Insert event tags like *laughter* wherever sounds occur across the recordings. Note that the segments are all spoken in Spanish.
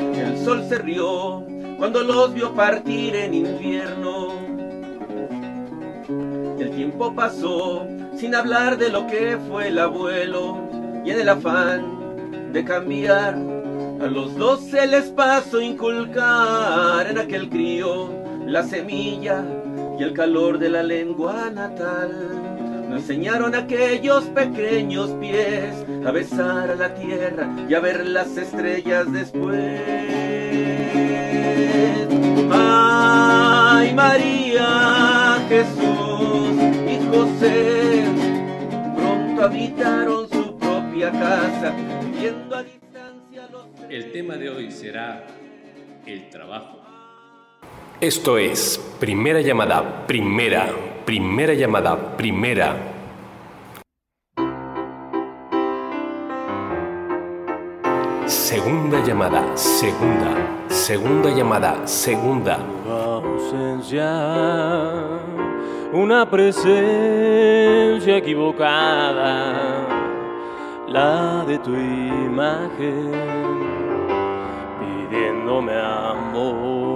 El sol se rió cuando los vio partir en invierno. El tiempo pasó sin hablar de lo que fue el abuelo y en el afán de cambiar a los dos se les pasó inculcar en aquel crío la semilla y el calor de la lengua natal. Nos enseñaron aquellos pequeños pies a besar a la tierra y a ver las estrellas después. Ay, María, Jesús y José pronto habitaron su propia casa, viendo a distancia los... El tema de hoy será el trabajo. Esto es Primera Llamada, Primera Primera llamada, primera. Segunda llamada, segunda. Segunda llamada, segunda. ausencia, una presencia equivocada, la de tu imagen, pidiéndome amor.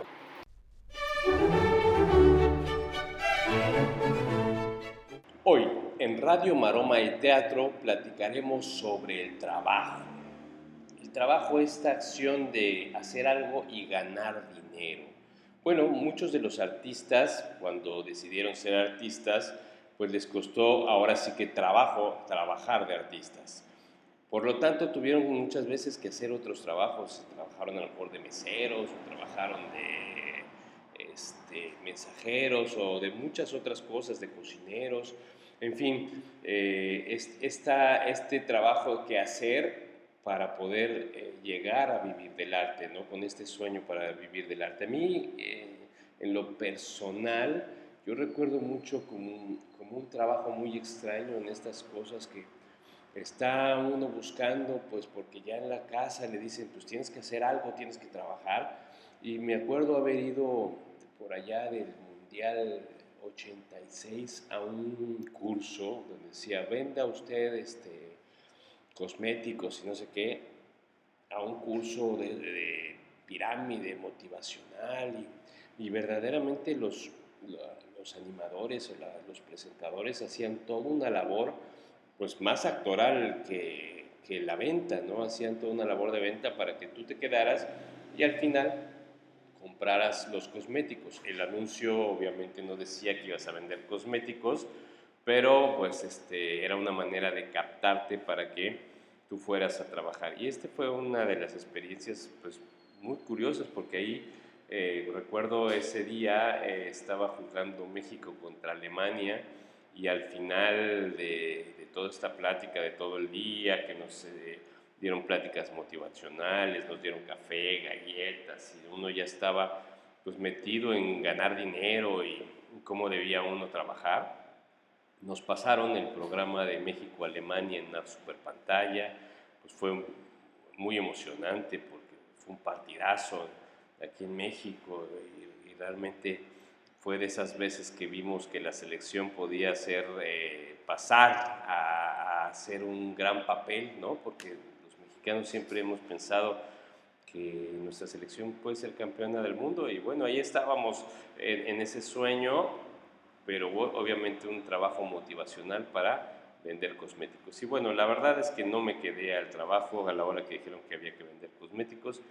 Radio Maroma y Teatro platicaremos sobre el trabajo. El trabajo es esta acción de hacer algo y ganar dinero. Bueno, muchos de los artistas, cuando decidieron ser artistas, pues les costó ahora sí que trabajo trabajar de artistas. Por lo tanto, tuvieron muchas veces que hacer otros trabajos. Trabajaron a lo mejor de meseros, o trabajaron de este, mensajeros o de muchas otras cosas, de cocineros. En fin, eh, este trabajo que hacer para poder eh, llegar a vivir del arte, ¿no? con este sueño para vivir del arte. A mí, eh, en lo personal, yo recuerdo mucho como un, como un trabajo muy extraño en estas cosas que está uno buscando, pues porque ya en la casa le dicen, pues tienes que hacer algo, tienes que trabajar. Y me acuerdo haber ido por allá del Mundial 86 a un curso donde decía, venda usted este, cosméticos y no sé qué, a un curso de, pirámide motivacional y, verdaderamente los, los animadores o los presentadores hacían toda una labor pues más actoral que, que la venta, ¿no? Hacían toda una labor de venta para que tú te quedaras y al final compraras los cosméticos. El anuncio obviamente no decía que ibas a vender cosméticos, pero pues este, era una manera de captarte para que tú fueras a trabajar. Y este fue una de las experiencias pues muy curiosas porque ahí eh, recuerdo ese día eh, estaba jugando México contra Alemania y al final de, toda esta plática de todo el día que nos... Eh, dieron pláticas motivacionales, nos dieron café, galletas, y uno ya estaba pues metido en ganar dinero y cómo debía uno trabajar. Nos pasaron el programa de México-Alemania en una super pantalla, pues fue muy emocionante porque fue un partidazo aquí en México y, realmente fue de esas veces que vimos que la selección podía hacer, eh, pasar a, a hacer un gran papel, ¿no? Porque siempre hemos pensado que nuestra selección puede ser campeona del mundo y bueno, ahí estábamos en, ese sueño, pero obviamente un trabajo motivacional para vender cosméticos. Y bueno, la verdad es que no me quedé al trabajo a la hora que dijeron que había que vender cosméticos,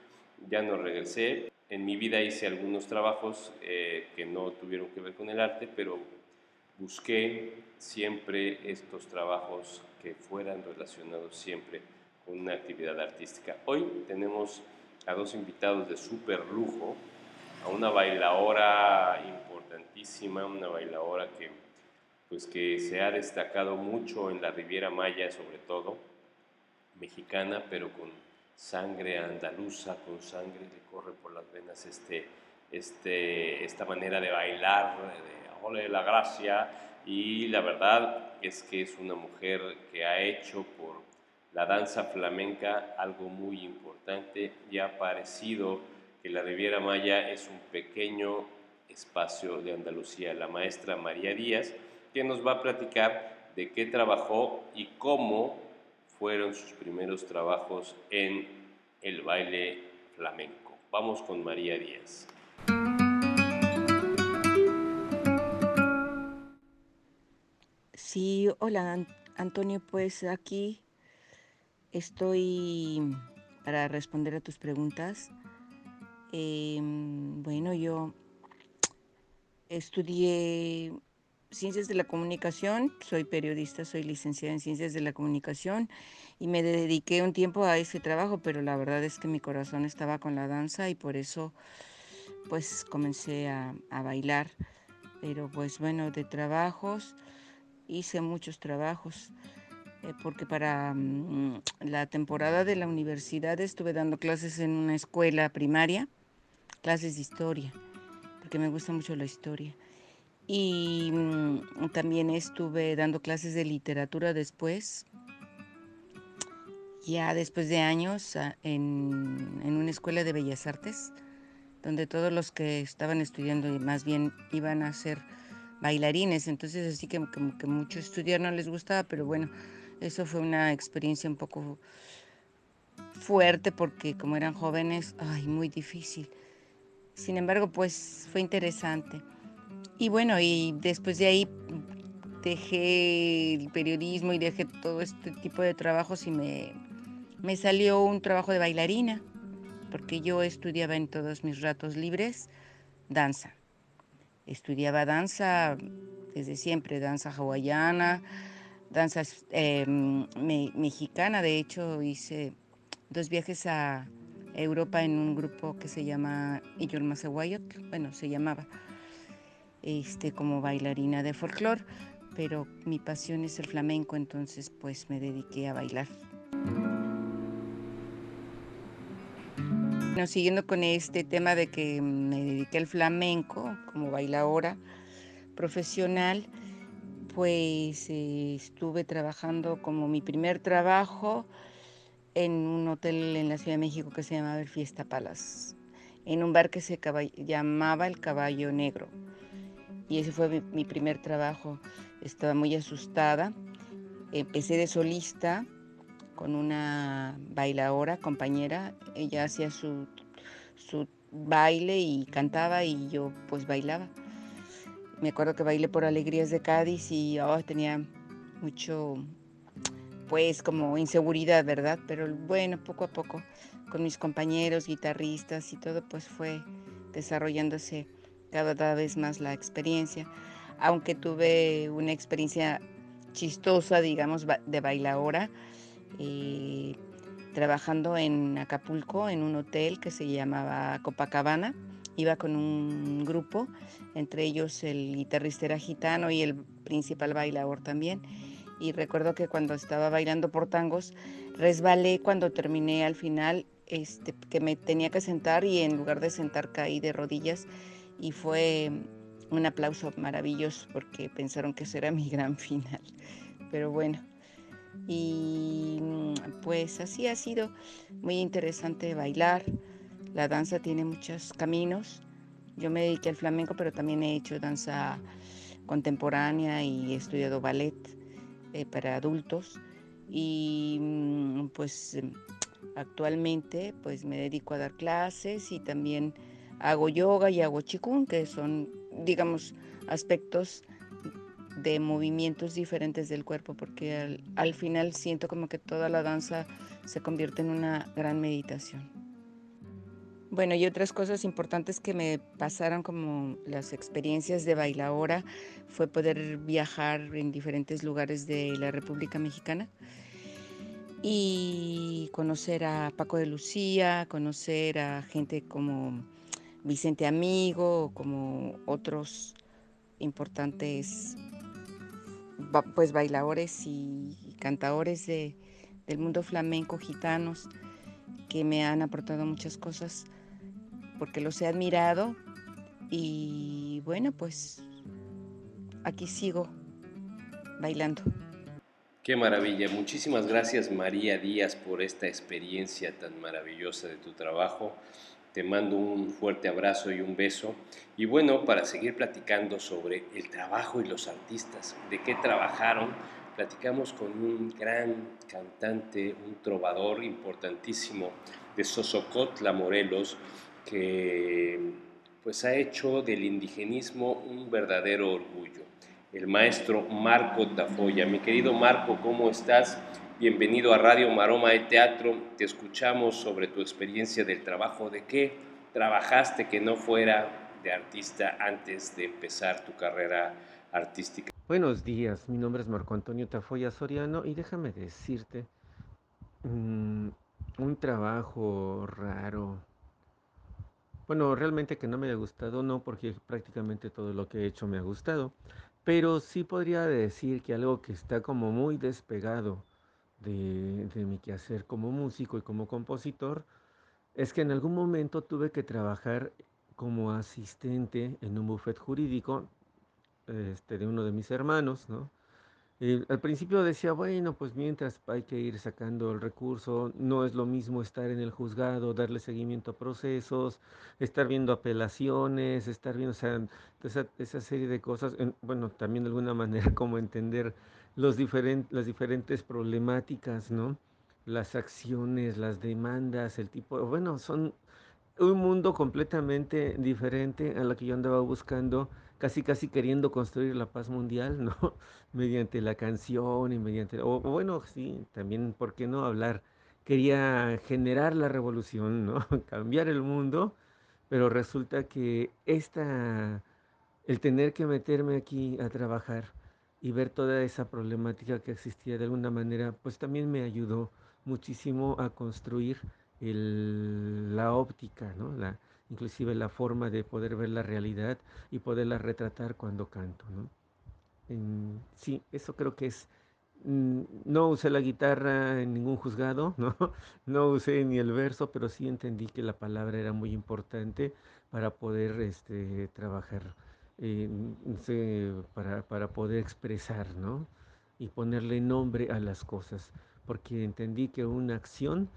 ya no regresé. En mi vida hice algunos trabajos eh, que no tuvieron que ver con el arte, pero busqué siempre estos trabajos que fueran relacionados siempre una actividad artística. Hoy tenemos a dos invitados de súper lujo, a una bailadora importantísima, una bailadora que, pues, que se ha destacado mucho en la Riviera Maya, sobre todo, mexicana, pero con sangre andaluza, con sangre le corre por las venas este, este, esta manera de bailar, de la gracia, y la verdad es que es una mujer que ha hecho por la danza flamenca algo muy importante y ha parecido que la Riviera Maya es un pequeño espacio de Andalucía. La maestra María Díaz, que nos va a platicar de qué trabajó y cómo fueron sus primeros trabajos en el baile flamenco. Vamos con María Díaz. Sí, hola Antonio, pues aquí estoy para responder a tus preguntas. Em, bueno, yo estudié ciencias de la comunicación, soy periodista, soy licenciada en ciencias de la comunicación y me dediqué un tiempo a ese trabajo, pero la verdad es que mi corazón estaba con la danza y por eso pues comencé a, a bailar. Pero pues bueno, de trabajos hice muchos trabajos. Eh, porque para mm, la temporada de la universidad estuve dando clases en una escuela primaria, clases de historia, porque me gusta mucho la historia. Y mm, también estuve dando clases de literatura después, ya después de años, en, en una escuela de bellas artes, donde todos los que estaban estudiando más bien iban a ser bailarines, entonces así que como que mucho estudiar no les gustaba, pero bueno, eso fue una experiencia un poco fuerte porque como eran jóvenes, ay, muy difícil. Sin embargo, pues fue interesante. Y bueno, y después de ahí dejé el periodismo y dejé todo este tipo de trabajos y me, me salió un trabajo de bailarina, porque yo estudiaba en todos mis ratos libres danza. Estudiaba danza desde siempre, danza hawaiana, danza em, mexicana. De hecho, hice dos viajes a Europa en un grupo que se llama Iyolmasewayot, bueno, se llamaba, este, como bailarina de folclore, pero mi pasión es el flamenco, entonces pues me dediqué a bailar. Bueno, siguiendo con este tema de que me dediqué al flamenco como bailadora profesional, pues eh, estuve trabajando como mi primer trabajo en un hotel en la Ciudad de México que se llamaba el Fiesta Palace, en un bar que se llamaba El Caballo Negro. Y ese fue mi, primer trabajo. Estaba muy asustada. Empecé de solista con una bailadora, compañera. Ella hacía su, su baile y cantaba y yo pues bailaba. Me acuerdo que bailé por Alegrías de Cádiz y oh, tenía mucho, pues como inseguridad, ¿verdad? Pero bueno, poco a poco con mis compañeros, guitarristas y todo, pues fue desarrollándose cada vez más la experiencia. Aunque tuve una experiencia chistosa, digamos, de bailadora, eh, trabajando en Acapulco, en un hotel que se llamaba Copacabana iba con un grupo, entre ellos el guitarrista era gitano y el principal bailador también. Y recuerdo que cuando estaba bailando por tangos, resbalé cuando terminé al final, este, que me tenía que sentar y en lugar de sentar caí de rodillas y fue un aplauso maravilloso porque pensaron que ese era mi gran *laughs* final. Pero bueno, y pues así ha sido muy interesante bailar. La danza tiene muchos caminos. Yo me dediqué al flamenco, pero también he hecho danza contemporánea y he estudiado ballet eh, para adultos. Y mm, pues em, actualmente pues me dedico a dar clases y también hago yoga y hago chikung, que son, digamos, aspectos de movimientos diferentes del cuerpo, porque al final siento como que toda la danza se convierte en una gran meditación. Bueno, y otras cosas importantes que me pasaron como las experiencias de bailadora fue poder viajar en diferentes lugares de la República Mexicana y conocer a Paco de Lucía, conocer a gente como Vicente Amigo, como otros importantes pues bailadores y cantadores del mundo flamenco gitanos que me han aportado muchas cosas porque los he admirado y bueno, pues aquí sigo bailando. Qué maravilla. Muchísimas gracias María Díaz por esta experiencia tan maravillosa de tu trabajo. Te mando un fuerte abrazo y un beso. Y bueno, para seguir platicando sobre el trabajo y los artistas, de qué trabajaron, platicamos con un gran cantante, un trovador importantísimo de Sosocotla, Morelos, que pues ha hecho del indigenismo un verdadero orgullo el maestro Marco Tafoya. Mi querido Marco, ¿cómo estás? Bienvenido a Radio Maroma de Teatro. Te escuchamos sobre tu experiencia del trabajo. ¿De qué trabajaste que no fuera de artista antes de empezar tu carrera artística? Buenos días, mi nombre es Marco Antonio Tafoya Soriano y déjame decirte, mm, un trabajo raro. Bueno, realmente que no me haya gustado, no, porque prácticamente todo lo que he hecho me ha gustado, pero sí podría decir que algo que está como muy despegado de, mi quehacer como músico y como compositor es que en algún momento tuve que trabajar como asistente en un bufet jurídico este, de uno de mis hermanos, ¿no? Al principio decía, bueno, pues mientras hay que ir sacando el recurso, no es lo mismo estar en el juzgado, darle seguimiento a procesos, estar viendo apelaciones, estar viendo esa, serie de cosas, bueno, también de alguna *laughs* manera como entender los las diferentes problemáticas, ¿no? Las acciones, las demandas, el tipo, bueno, son un mundo completamente diferente a lo que yo andaba buscando casi casi queriendo construir la paz mundial, *laughs* ¿no? mediante la canción y mediante, o, bueno, sí, también, ¿por qué no hablar? Quería generar la revolución, ¿no? *laughs* Cambiar el mundo, pero resulta que esta, el tener que meterme aquí a trabajar y ver toda esa problemática que existía de alguna manera, pues también me ayudó muchísimo a construir el, la óptica, ¿no? La, inclusive la forma de poder ver la realidad y poderla retratar cuando canto. ¿no? sí, eso creo que es... Mm, no usé la guitarra en ningún juzgado, *laughs* ¿no? no usé ni el verso, pero sí entendí que la palabra era muy importante para poder este, trabajar, para, para poder expresar, ¿no? Y ponerle nombre a las cosas, porque entendí que una acción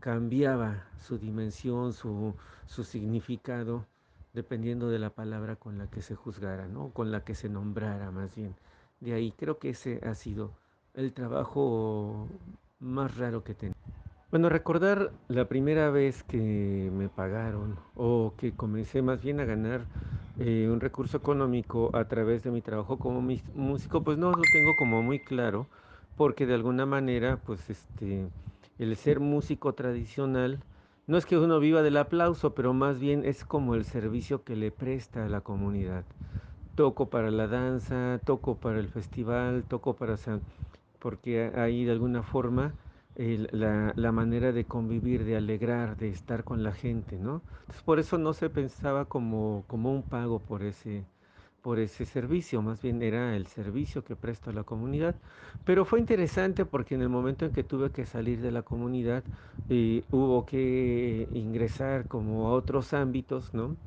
cambiaba su dimensión, su, su, significado, dependiendo de la palabra con la que se juzgara, ¿no? con la que se nombrara más bien. De ahí creo que ese ha sido el trabajo más raro que tengo. Bueno, recordar la primera vez que me pagaron o que comencé más bien a ganar eh, un recurso económico a través de mi trabajo como músico, pues no lo tengo como muy claro, porque de alguna manera, pues este, el ser músico tradicional, no es que uno viva del aplauso, pero más bien es como el servicio que le presta a la comunidad. Toco para la danza, toco para el festival, toco para... porque ahí de alguna forma la, manera de convivir, de alegrar, de estar con la gente, ¿no? Entonces por eso no se pensaba como, como un pago por ese, por ese servicio, más bien era el servicio que presto a la comunidad. Pero fue interesante porque en el momento en que tuve que salir de la comunidad, eh, hubo que ingresar como a otros ámbitos, ¿no?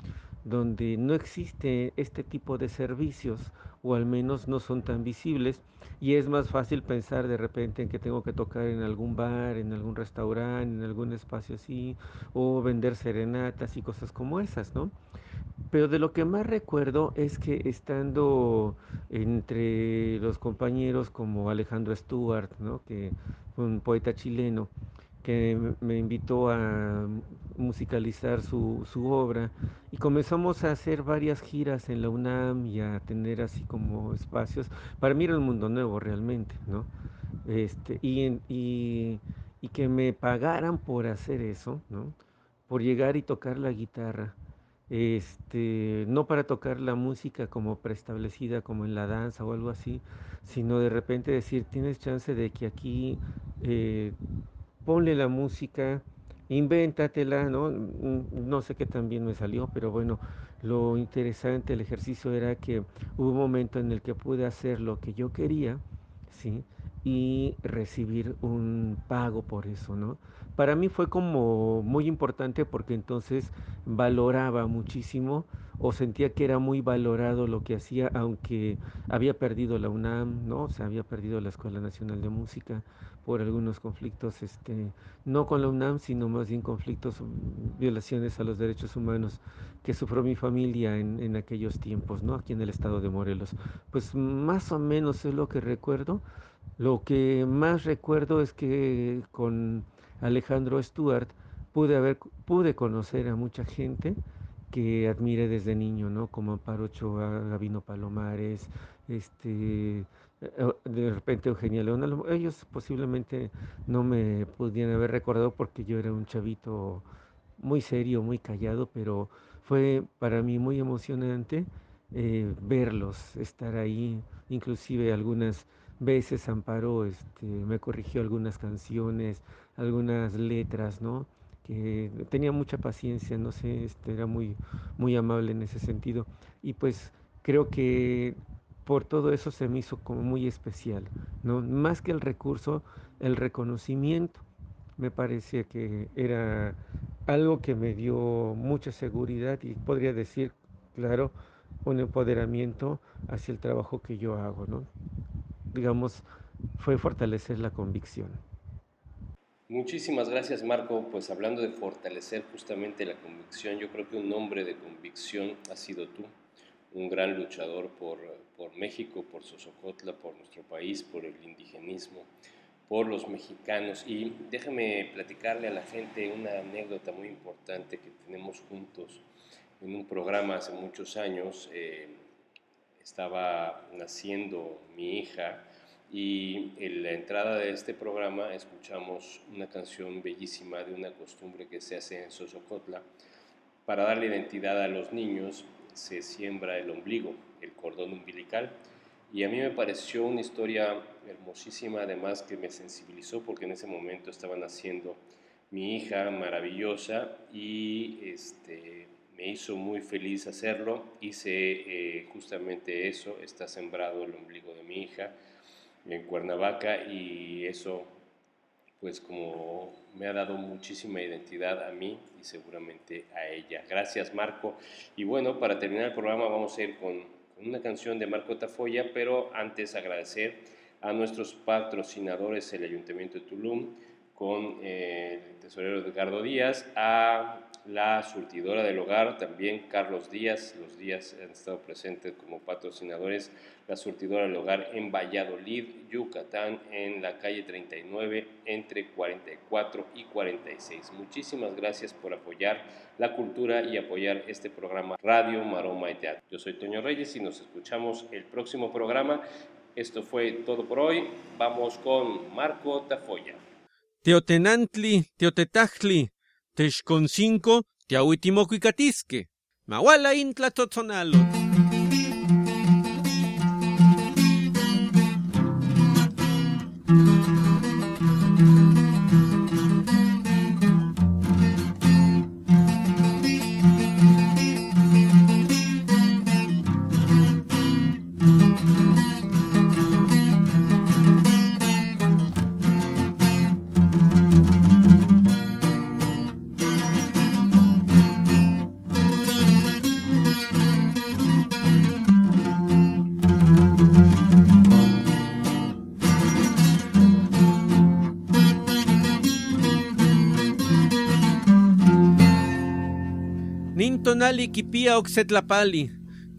donde no existe este tipo de servicios o al menos no son tan visibles y es más fácil pensar de repente en que tengo que tocar en algún bar, en algún restaurante, en algún espacio así o vender serenatas y cosas como esas, ¿no? Pero de lo que más recuerdo es que estando entre los compañeros como Alejandro Stuart, ¿no? que un poeta chileno, que me invitó a musicalizar su, su, obra y comenzamos a hacer varias giras en la UNAM y a tener así como espacios. Para mí era un mundo nuevo realmente, ¿no? Este, y, y, y que me pagaran por hacer eso, ¿no? Por llegar y tocar la guitarra este, no para tocar la música como preestablecida, como en la danza o algo así, sino de repente decir, tienes chance de que aquí eh, ponle la música, invéntatela, ¿no? Mm, no sé qué tan bien me salió, pero bueno, lo interesante del ejercicio era que hubo un momento en el que pude hacer lo que yo quería, ¿sí? Y recibir un pago por eso, ¿no? Para mí fue como muy importante porque entonces valoraba muchísimo o sentía que era muy valorado lo que hacía, aunque había perdido la UNAM, ¿no? O sea, había perdido la Escuela Nacional de Música por algunos conflictos, este, no con la UNAM, sino más bien conflictos, mm, violaciones a los derechos humanos que sufrió mi familia en, en aquellos tiempos, ¿no? Aquí en el estado de Morelos. Pues más o menos es lo que recuerdo. Lo que más recuerdo es que con Alejandro Stuart pude, haber, pude conocer a mucha gente que admiré desde niño, ¿no? Como Amparo Ochoa, Gabino Palomares, este, de repente Eugenia León. Ellos posiblemente no me pudieran haber recordado porque yo era un chavito muy serio, muy callado, pero fue para mí muy emocionante eh, verlos, estar ahí, inclusive algunas veces Amparo este, me corrigió algunas canciones, algunas letras, ¿no? Que tenía mucha paciencia, no sé, este, era muy, muy amable en ese sentido. Y pues creo que por todo eso se me hizo como muy especial, ¿no? Más que el recurso, el reconocimiento me parecía que era algo que me dio mucha seguridad y podría decir, claro, un empoderamiento hacia el trabajo que yo hago, ¿no? Digamos, fue fortalecer la convicción. Muchísimas gracias Marco, pues hablando de fortalecer justamente la convicción, yo creo que un hombre de convicción ha sido tú, un gran luchador por, por México, por Sosocotla, por nuestro país, por el indigenismo, por los mexicanos. Y déjame platicarle a la gente una anécdota muy importante que tenemos juntos en un programa hace muchos años. Eh, estaba naciendo mi hija y en la entrada de este programa escuchamos una canción bellísima de una costumbre que se hace en Sosocotla. Para darle identidad a los niños se siembra el ombligo, el cordón umbilical. Y a mí me pareció una historia hermosísima, además que me sensibilizó porque en ese momento estaba naciendo mi hija maravillosa y este, me hizo muy feliz hacerlo. Hice eh, justamente eso, está sembrado el ombligo de mi hija en Cuernavaca y eso pues como me ha dado muchísima identidad a mí y seguramente a ella. Gracias Marco. Y bueno, para terminar el programa vamos a ir con, una canción de Marco Tafoya, pero antes agradecer a nuestros patrocinadores, el Ayuntamiento de Tulum, con eh, el tesorero Edgardo Díaz, a la surtidora del hogar, también Carlos Díaz, los Díaz han estado presentes como patrocinadores, la surtidora del hogar en Valladolid, Yucatán, en la calle 39, entre 44 y 46. Muchísimas gracias por apoyar la cultura y apoyar este programa Radio Maroma y Teatro. Yo soy Toño Reyes y nos escuchamos el próximo programa. Esto fue todo por hoy. Vamos con Marco Tafoya. Teotenantli, Teotetachli, Texconcinco, Tiahuitimocuicatisque, Mawala intla totonalo. Tonali kipia oxetlapali,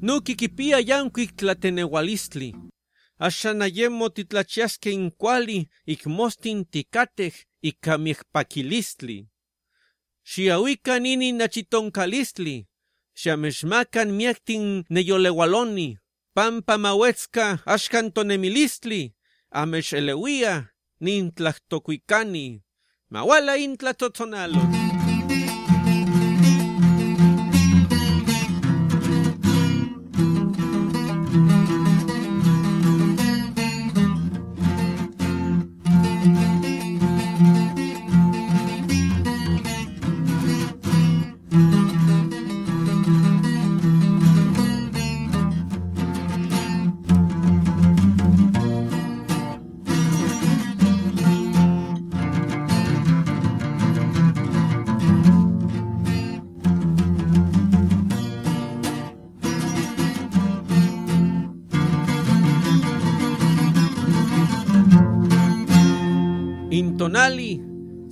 nuki kipia yankuik tlateneualistli. Axanayemo titlachiasque incuali, ikmostin tikatej ikamiekpakilistli. Xiauikan nini nachitonkalistli, xiamexmakan miektin neyolewaloni, pampa mauetzka axkan tonemilistli, amexelewia nintlahtokuikani, mawala intlatotonalot. tonali,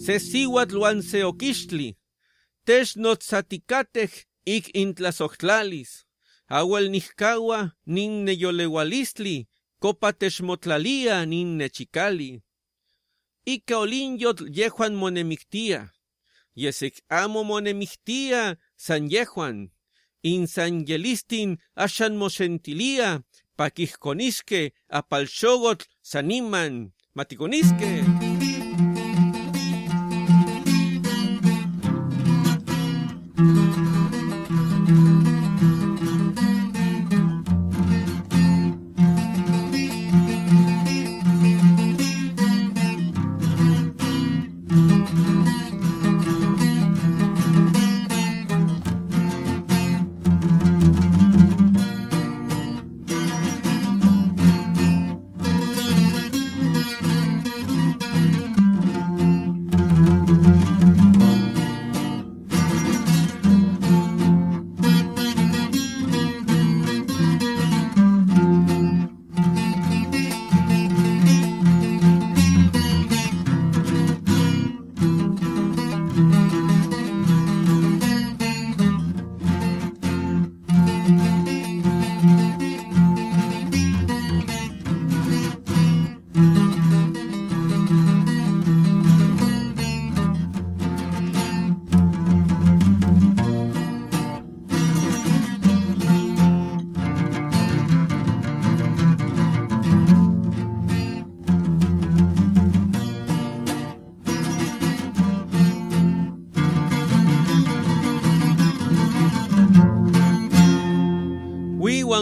se siwat luanse okistli, tesh notzaticatej ik intlasochtlalis, awel nihkawa ninne yolewalistli, copa techmotlalia ninne chicali. Ika olinyotl yejuan monemictia, yesek amo monemictia san yejuan, in san yelistin ashan mosentilia, pakihkoniske apalxogotl saniman, matikoniske.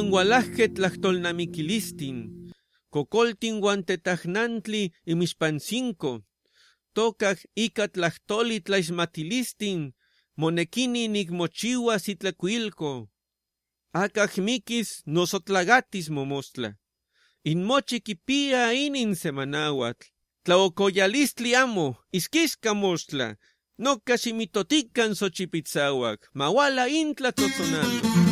Wiwan walajke tlachtolnamiquilistin, cocoltin guantetajnantli imixpancinco, tocaj ica tlachtoli tlaixmatilistin, monekini nicmochiua sitlacuilco. Acaj miquis nosotlagatis momostla. Inmochi kipia inin semanauatl. Tlaocoyalistli amo, isquisca mostla. No casi mitotican xochipitzauac, mawala intla tzotzonalo.